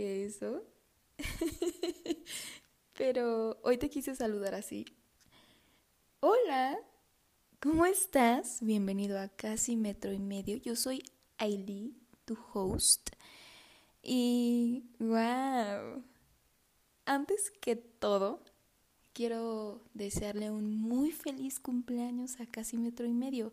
eso. Pero hoy te quise saludar así. Hola, ¿cómo estás? Bienvenido a Casi Metro y Medio. Yo soy Ailey, tu host. Y wow. Antes que todo, quiero desearle un muy feliz cumpleaños a Casi Metro y Medio.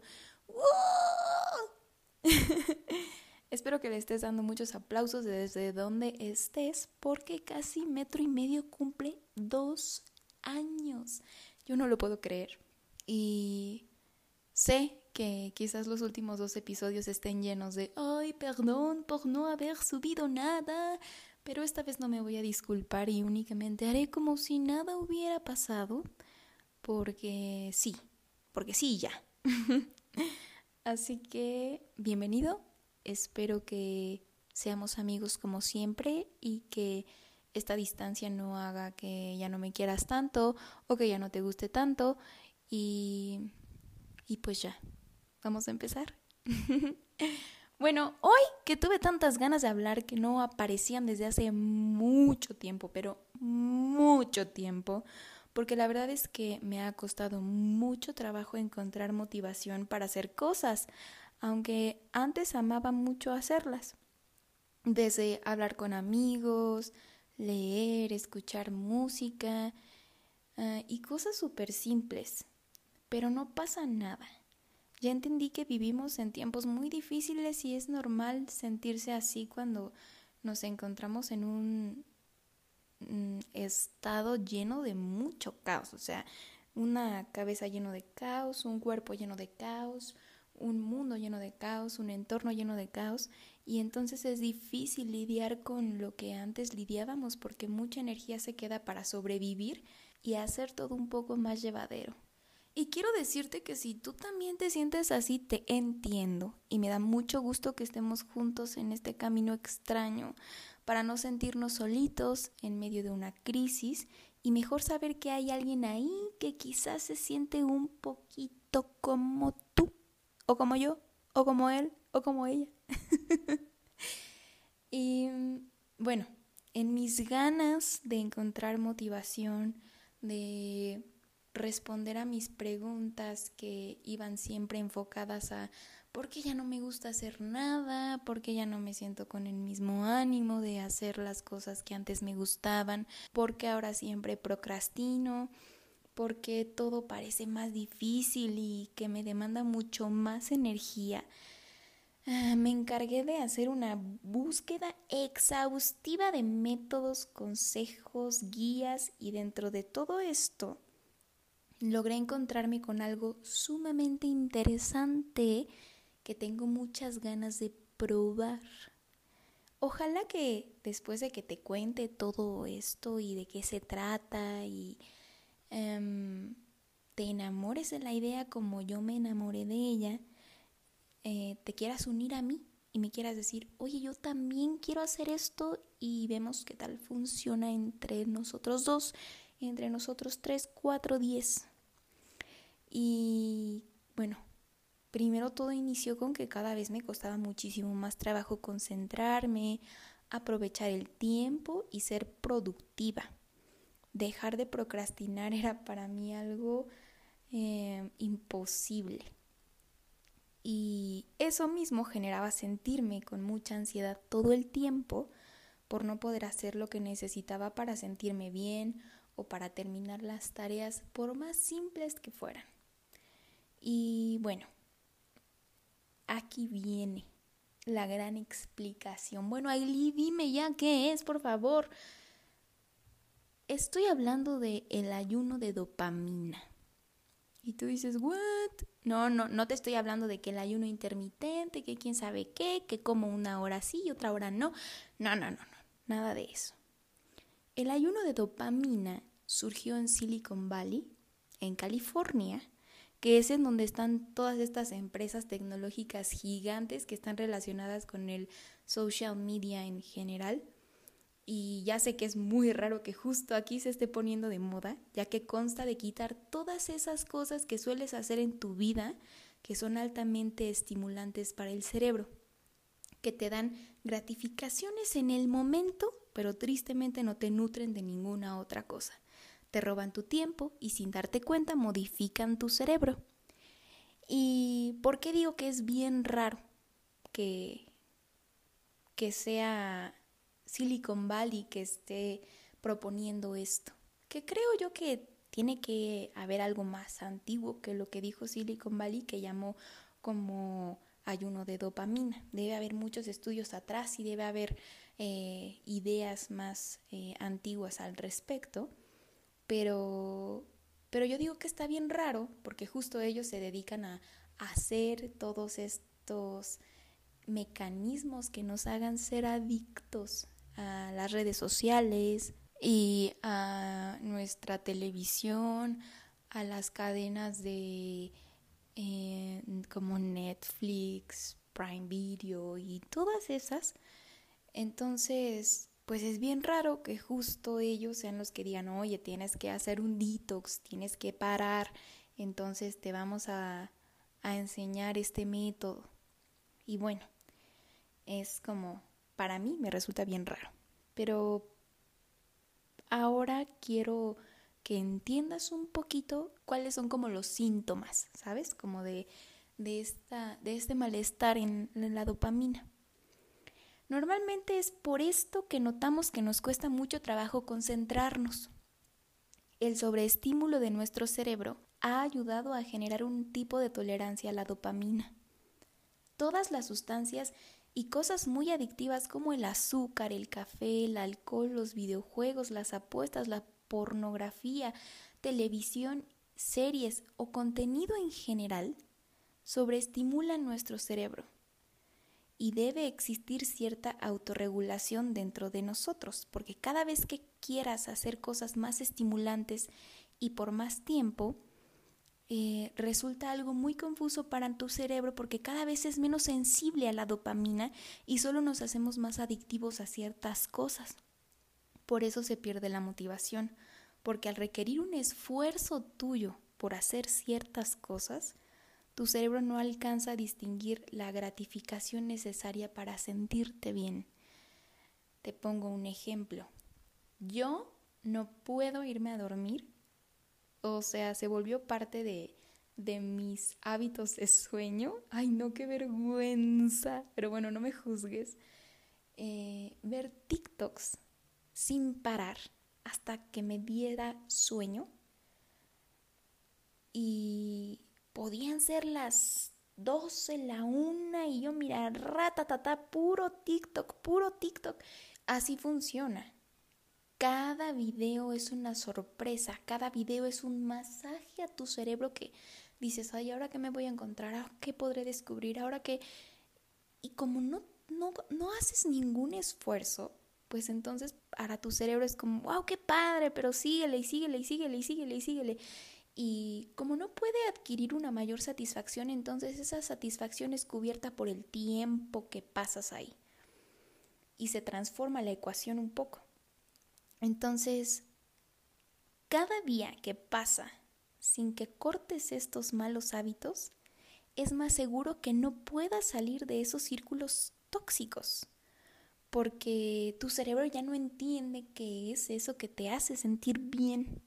Espero que le estés dando muchos aplausos desde donde estés, porque casi metro y medio cumple dos años. Yo no lo puedo creer. Y sé que quizás los últimos dos episodios estén llenos de, ay, perdón por no haber subido nada, pero esta vez no me voy a disculpar y únicamente haré como si nada hubiera pasado, porque sí, porque sí, ya. Así que, bienvenido Espero que seamos amigos como siempre y que esta distancia no haga que ya no me quieras tanto o que ya no te guste tanto. Y, y pues ya, vamos a empezar. bueno, hoy que tuve tantas ganas de hablar que no aparecían desde hace mucho tiempo, pero mucho tiempo, porque la verdad es que me ha costado mucho trabajo encontrar motivación para hacer cosas aunque antes amaba mucho hacerlas. Desde hablar con amigos, leer, escuchar música ah, y cosas súper simples. Pero no pasa nada. Ya entendí que vivimos en tiempos muy difíciles y es normal sentirse así cuando nos encontramos en un mm, estado lleno de mucho caos. O sea, una cabeza lleno de caos, un cuerpo lleno de caos, un mundo lleno de caos, un entorno lleno de caos, y entonces es difícil lidiar con lo que antes lidiábamos porque mucha energía se queda para sobrevivir y hacer todo un poco más llevadero. Y quiero decirte que si tú también te sientes así, te entiendo y me da mucho gusto que estemos juntos en este camino extraño para no sentirnos solitos en medio de una crisis y mejor saber que hay alguien ahí que quizás se siente un poquito como o como yo, o como él, o como ella. y bueno, en mis ganas de encontrar motivación, de responder a mis preguntas que iban siempre enfocadas a por qué ya no me gusta hacer nada, por qué ya no me siento con el mismo ánimo de hacer las cosas que antes me gustaban, por qué ahora siempre procrastino, porque todo parece más difícil y que me demanda mucho más energía. Ah, me encargué de hacer una búsqueda exhaustiva de métodos, consejos, guías y dentro de todo esto logré encontrarme con algo sumamente interesante que tengo muchas ganas de probar. Ojalá que después de que te cuente todo esto y de qué se trata y Em, te enamores de la idea como yo me enamoré de ella, eh, te quieras unir a mí y me quieras decir, oye, yo también quiero hacer esto y vemos qué tal funciona entre nosotros dos, entre nosotros tres, cuatro, diez. Y bueno, primero todo inició con que cada vez me costaba muchísimo más trabajo concentrarme, aprovechar el tiempo y ser productiva dejar de procrastinar era para mí algo eh, imposible. Y eso mismo generaba sentirme con mucha ansiedad todo el tiempo por no poder hacer lo que necesitaba para sentirme bien o para terminar las tareas por más simples que fueran. Y bueno, aquí viene la gran explicación. Bueno, Ailey, dime ya qué es, por favor. Estoy hablando de el ayuno de dopamina. Y tú dices, ¿what? No, no, no te estoy hablando de que el ayuno intermitente, que quién sabe qué, que como una hora sí y otra hora no. No, no, no, no, nada de eso. El ayuno de dopamina surgió en Silicon Valley, en California, que es en donde están todas estas empresas tecnológicas gigantes que están relacionadas con el social media en general y ya sé que es muy raro que justo aquí se esté poniendo de moda, ya que consta de quitar todas esas cosas que sueles hacer en tu vida que son altamente estimulantes para el cerebro, que te dan gratificaciones en el momento, pero tristemente no te nutren de ninguna otra cosa. Te roban tu tiempo y sin darte cuenta modifican tu cerebro. ¿Y por qué digo que es bien raro que, que sea Silicon Valley que esté proponiendo esto? Que creo yo que tiene que haber algo más antiguo que lo que dijo Silicon Valley que llamó como ayuno de dopamina. Debe haber muchos estudios atrás y debe haber eh, ideas más eh, antiguas al respecto, pero, pero yo digo que está bien raro porque justo ellos se dedican a, hacer todos estos mecanismos que nos hagan ser adictos a las redes sociales y a nuestra televisión, a las cadenas de eh, como Netflix, Prime Video y todas esas. Entonces, pues es bien raro que justo ellos sean los que digan, oye, tienes que hacer un detox, tienes que parar, entonces te vamos a, a enseñar este método. Y bueno, es como, para mí me resulta bien raro. Pero ahora quiero que entiendas un poquito cuáles son como los síntomas, ¿sabes? Como de, de, esta, de este malestar en, en la dopamina. Normalmente es por esto que notamos que nos cuesta mucho trabajo concentrarnos. El sobreestímulo de nuestro cerebro ha ayudado a generar un tipo de tolerancia a la dopamina. Todas las sustancias y cosas muy adictivas como el azúcar, el café, el alcohol, los videojuegos, las apuestas, la pornografía, televisión, series o contenido en general sobreestimulan nuestro cerebro y debe existir cierta autorregulación dentro de nosotros, porque cada vez que quieras hacer cosas más estimulantes y por más tiempo, eh, resulta algo muy confuso para tu cerebro porque cada vez es menos sensible a la dopamina y solo nos hacemos más adictivos a ciertas cosas. Por eso se pierde la motivación, porque al requerir un esfuerzo tuyo por hacer ciertas cosas, tu cerebro no alcanza a distinguir la gratificación necesaria para sentirte bien. Te pongo un ejemplo. Yo no puedo irme a dormir, o sea, se volvió parte de, de mis hábitos de sueño. Ay, no, qué vergüenza. Pero bueno, no me juzgues. Eh, ver TikToks sin parar hasta que me diera sueño. Y podían ser las 12, la una y yo mira, ratatata, puro TikTok, puro TikTok. Así funciona. Cada video es una sorpresa, cada video es un masaje a tu cerebro que dices, ay, ahora qué me voy a encontrar, qué podré descubrir, ahora qué... Y como no, no, no haces ningún esfuerzo, pues entonces para tu cerebro es como, wow, qué padre, pero síguele y síguele y síguele y síguele y síguele. Y como no puede adquirir una mayor satisfacción, entonces esa satisfacción es cubierta por el tiempo que pasas ahí. Y se transforma la ecuación un poco. Entonces, cada día que pasa sin que cortes estos malos hábitos, es más seguro que no puedas salir de esos círculos tóxicos porque tu cerebro ya no entiende qué es eso que te hace sentir bien.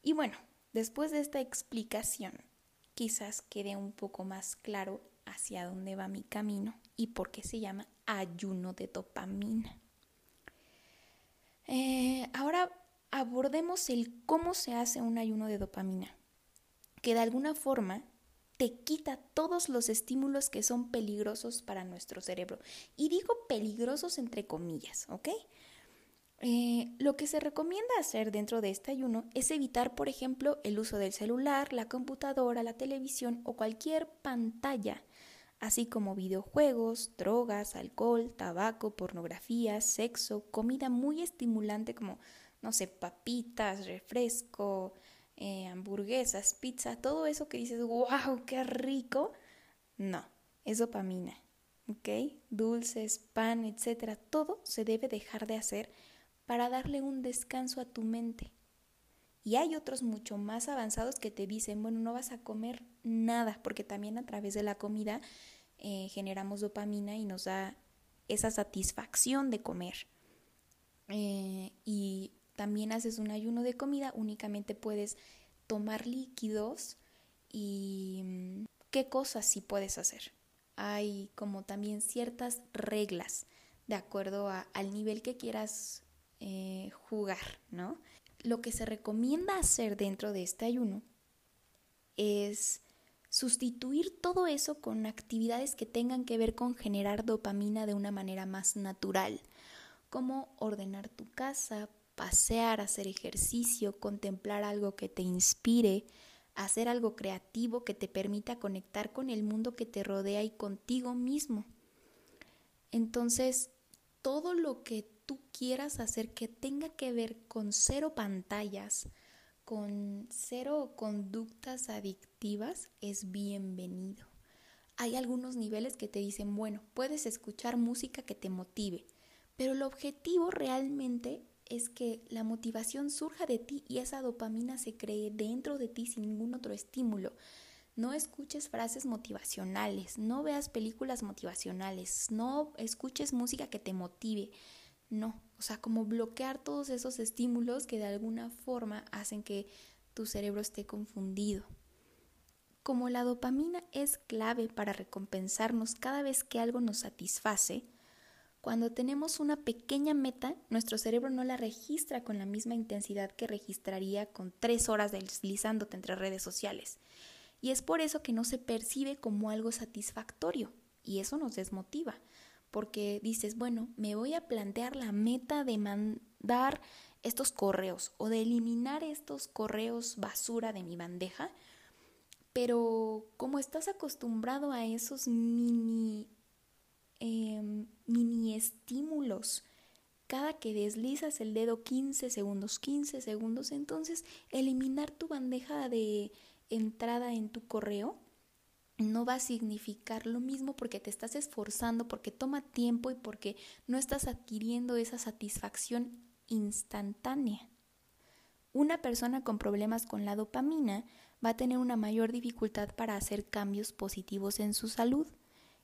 Y bueno, después de esta explicación, quizás quede un poco más claro hacia dónde va mi camino y por qué se llama ayuno de dopamina. Eh, ahora abordemos el cómo se hace un ayuno de dopamina, que de alguna forma te quita todos los estímulos que son peligrosos para nuestro cerebro. Y digo peligrosos entre comillas, ¿ok? Eh, lo que se recomienda hacer dentro de este ayuno es evitar, por ejemplo, el uso del celular, la computadora, la televisión o cualquier pantalla, así como videojuegos, drogas, alcohol, tabaco, pornografía, sexo, comida muy estimulante como, no sé, papitas, refresco, eh, hamburguesas, pizza, todo eso que dices, wow, qué rico, no, es dopamina, ¿ok? Dulces, pan, etcétera, todo se debe dejar de hacer para darle un descanso a tu mente. Y hay otros mucho más avanzados que te dicen, bueno, no vas a comer nada, porque también a través de la comida eh, generamos dopamina y nos da esa satisfacción de comer. Eh, y también haces un ayuno de comida, únicamente puedes tomar líquidos y mm, qué cosas sí puedes hacer. Hay como también ciertas reglas de acuerdo al nivel que quieras eh, jugar, ¿no? Lo que se recomienda hacer dentro de este ayuno es sustituir todo eso con actividades que tengan que ver con generar dopamina de una manera más natural, como ordenar tu casa, pasear, hacer ejercicio, contemplar algo que te inspire, hacer algo creativo que te permita conectar con el mundo que te rodea y contigo mismo. Entonces, todo lo que tú quieras hacer que tenga que ver con cero pantallas, con cero conductas adictivas es bienvenido. Hay algunos niveles que te dicen, bueno, puedes escuchar música que te motive, pero el objetivo realmente es que la motivación surja de ti y esa dopamina se cree dentro de ti sin ningún otro estímulo. No escuches frases motivacionales, no veas películas motivacionales, no escuches música que te motive. No, o sea, como bloquear todos esos estímulos que de alguna forma hacen que tu cerebro esté confundido. Como la dopamina es clave para recompensarnos cada vez que algo nos satisface, cuando tenemos una pequeña meta, nuestro cerebro no la registra con la misma intensidad que registraría con tres horas deslizándote entre redes sociales. Y es por eso que no se percibe como algo satisfactorio. Y eso nos desmotiva porque dices, bueno, me voy a plantear la meta de mandar estos correos o de eliminar estos correos basura de mi bandeja, pero como estás acostumbrado a esos mini, em, mini estímulos, cada que deslizas el dedo 15 segundos, 15 segundos, entonces eliminar tu bandeja de entrada en tu correo no va a significar lo mismo porque te estás esforzando, porque toma tiempo y porque no estás adquiriendo esa satisfacción instantánea. Una persona con problemas con la dopamina va a tener una mayor dificultad para hacer cambios positivos en su salud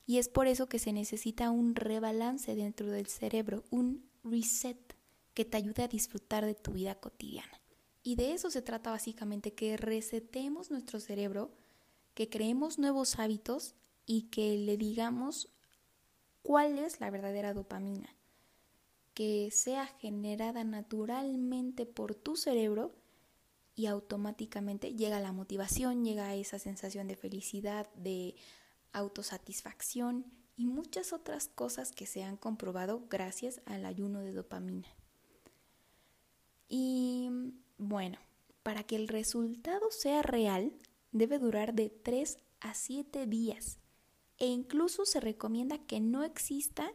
y es por eso que se necesita un rebalance dentro del cerebro, un reset que te ayude a disfrutar de tu vida cotidiana. Y de eso se trata básicamente, que resetemos nuestro cerebro que creemos nuevos hábitos y que le digamos cuál es la verdadera dopamina, que sea generada naturalmente por tu cerebro y automáticamente llega la motivación, llega esa sensación de felicidad, de autosatisfacción y muchas otras cosas que se han comprobado gracias al ayuno de dopamina. Y bueno, para que el resultado sea real, debe durar de 3 a 7 días e incluso se recomienda que no exista,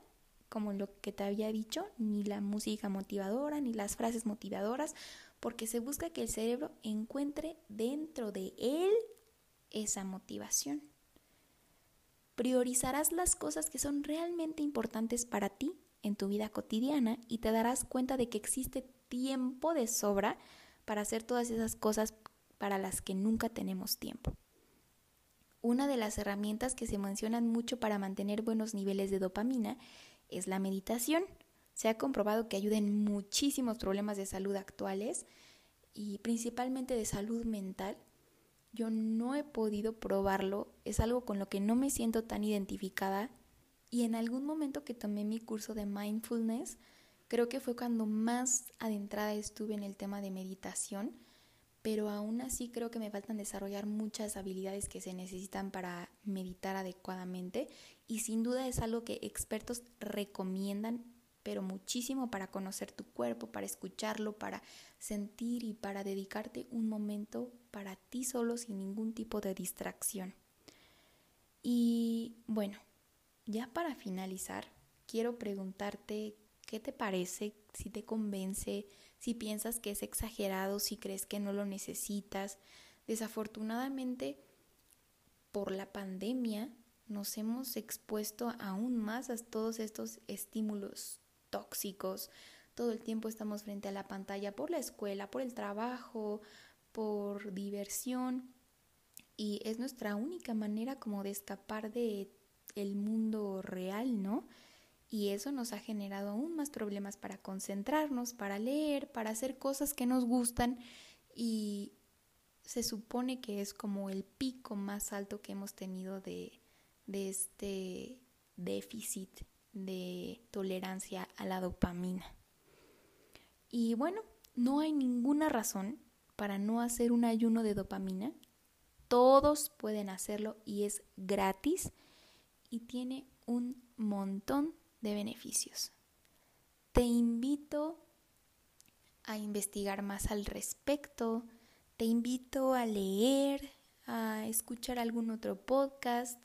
como lo que te había dicho, ni la música motivadora ni las frases motivadoras, porque se busca que el cerebro encuentre dentro de él esa motivación. Priorizarás las cosas que son realmente importantes para ti en tu vida cotidiana y te darás cuenta de que existe tiempo de sobra para hacer todas esas cosas para las que nunca tenemos tiempo. Una de las herramientas que se mencionan mucho para mantener buenos niveles de dopamina es la meditación. Se ha comprobado que ayuda en muchísimos problemas de salud actuales y principalmente de salud mental. Yo no he podido probarlo, es algo con lo que no me siento tan identificada y en algún momento que tomé mi curso de mindfulness, creo que fue cuando más adentrada estuve en el tema de meditación pero aún así creo que me faltan desarrollar muchas habilidades que se necesitan para meditar adecuadamente y sin duda es algo que expertos recomiendan, pero muchísimo para conocer tu cuerpo, para escucharlo, para sentir y para dedicarte un momento para ti solo sin ningún tipo de distracción. Y bueno, ya para finalizar, quiero preguntarte qué te parece, si te convence, si piensas que es exagerado, si crees que no lo necesitas. Desafortunadamente, por la pandemia, nos hemos expuesto aún más a todos estos estímulos tóxicos. Todo el tiempo estamos frente a la pantalla por la escuela, por el trabajo, por diversión. Y es nuestra única manera como de escapar de el mundo real, ¿no? Y eso nos ha generado aún más problemas para concentrarnos, para leer, para hacer cosas que nos gustan y se supone que es como el pico más alto que hemos tenido de, de este déficit de tolerancia a la dopamina. Y bueno, no hay ninguna razón para no hacer un ayuno de dopamina. Todos pueden hacerlo y es gratis y tiene un montón de beneficios. Te invito a investigar más al respecto, te invito a leer, a escuchar algún otro podcast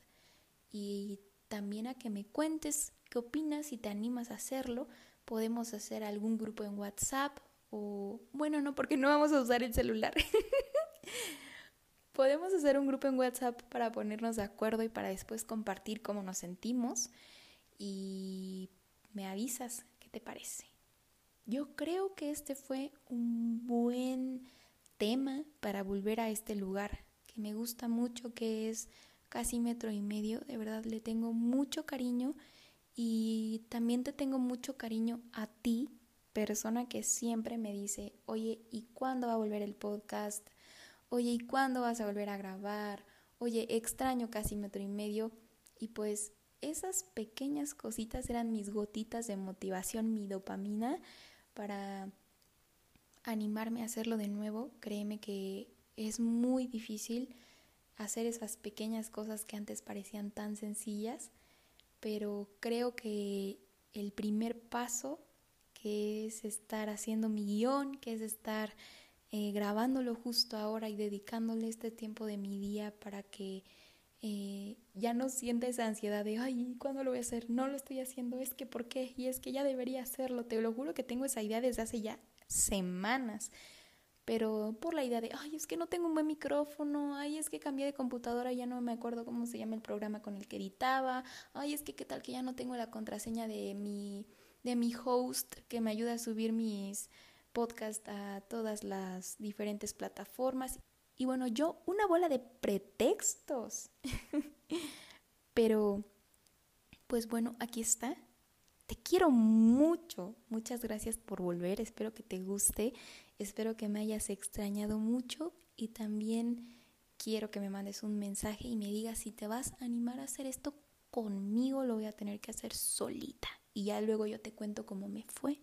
y también a que me cuentes qué opinas y te animas a hacerlo. Podemos hacer algún grupo en WhatsApp o bueno, no, porque no vamos a usar el celular. Podemos hacer un grupo en WhatsApp para ponernos de acuerdo y para después compartir cómo nos sentimos y me avisas qué te parece. Yo creo que este fue un buen tema para volver a este lugar que me gusta mucho, que es casi metro y medio. De verdad le tengo mucho cariño y también te tengo mucho cariño a ti persona que siempre me dice, oye, ¿y cuándo va a volver el podcast? Oye, ¿y cuándo vas a volver a grabar? Oye, extraño casi metro y medio. Y pues esas pequeñas cositas eran mis gotitas de motivación, mi dopamina para animarme a hacerlo de nuevo. Créeme que es muy difícil hacer esas pequeñas cosas que antes parecían tan sencillas, pero creo que el primer paso que es estar haciendo mi guion, que es estar eh, grabándolo justo ahora y dedicándole este tiempo de mi día para que ya no sienta esa ansiedad de, ay, ¿cuándo lo voy a hacer? No lo estoy haciendo, es que ¿por qué? Y es que ya debería hacerlo, te lo juro que tengo esa idea desde hace ya semanas. Pero por la idea de, ay, es que no tengo un buen micrófono, ay, es que cambié de computadora, ya no me acuerdo cómo se llama el programa con el que editaba, ay, es que qué tal que ya no tengo la contraseña de mi de mi host que me ayuda a subir mis podcasts a todas las diferentes plataformas. Y bueno, yo una bola de pretextos. Pero, pues bueno, aquí está. Te quiero mucho. Muchas gracias por volver. Espero que te guste. Espero que me hayas extrañado mucho. Y también quiero que me mandes un mensaje y me digas si te vas a animar a hacer esto conmigo. Lo voy a tener que hacer solita y ya luego yo te cuento cómo me fue.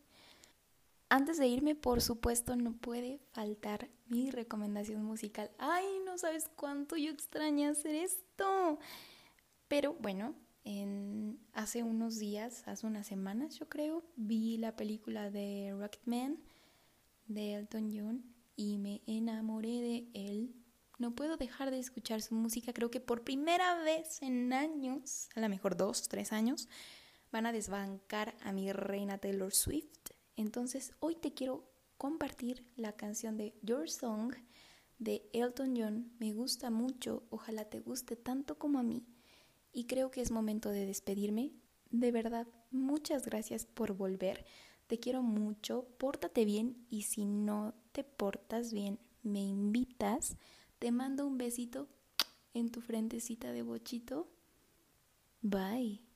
Antes de irme, por supuesto, no puede faltar mi recomendación musical. Ay, no sabes cuánto yo extraño hacer esto. Pero bueno, en, hace unos días, hace unas semanas yo creo, vi la película de Rocketman de Elton John y me enamoré de él. No puedo dejar de escuchar su música, creo que por primera vez en años, a lo mejor dos, tres años, van a desbancar a mi reina Taylor Swift. Entonces hoy te quiero compartir la canción de Your Song de Elton John. Me gusta mucho, ojalá te guste tanto como a mí. Y creo que es momento de despedirme. De verdad, muchas gracias por volver. Te quiero mucho, pórtate bien y si no te portas bien, me invitas, te mando un besito en tu frentecita de bochito. Bye.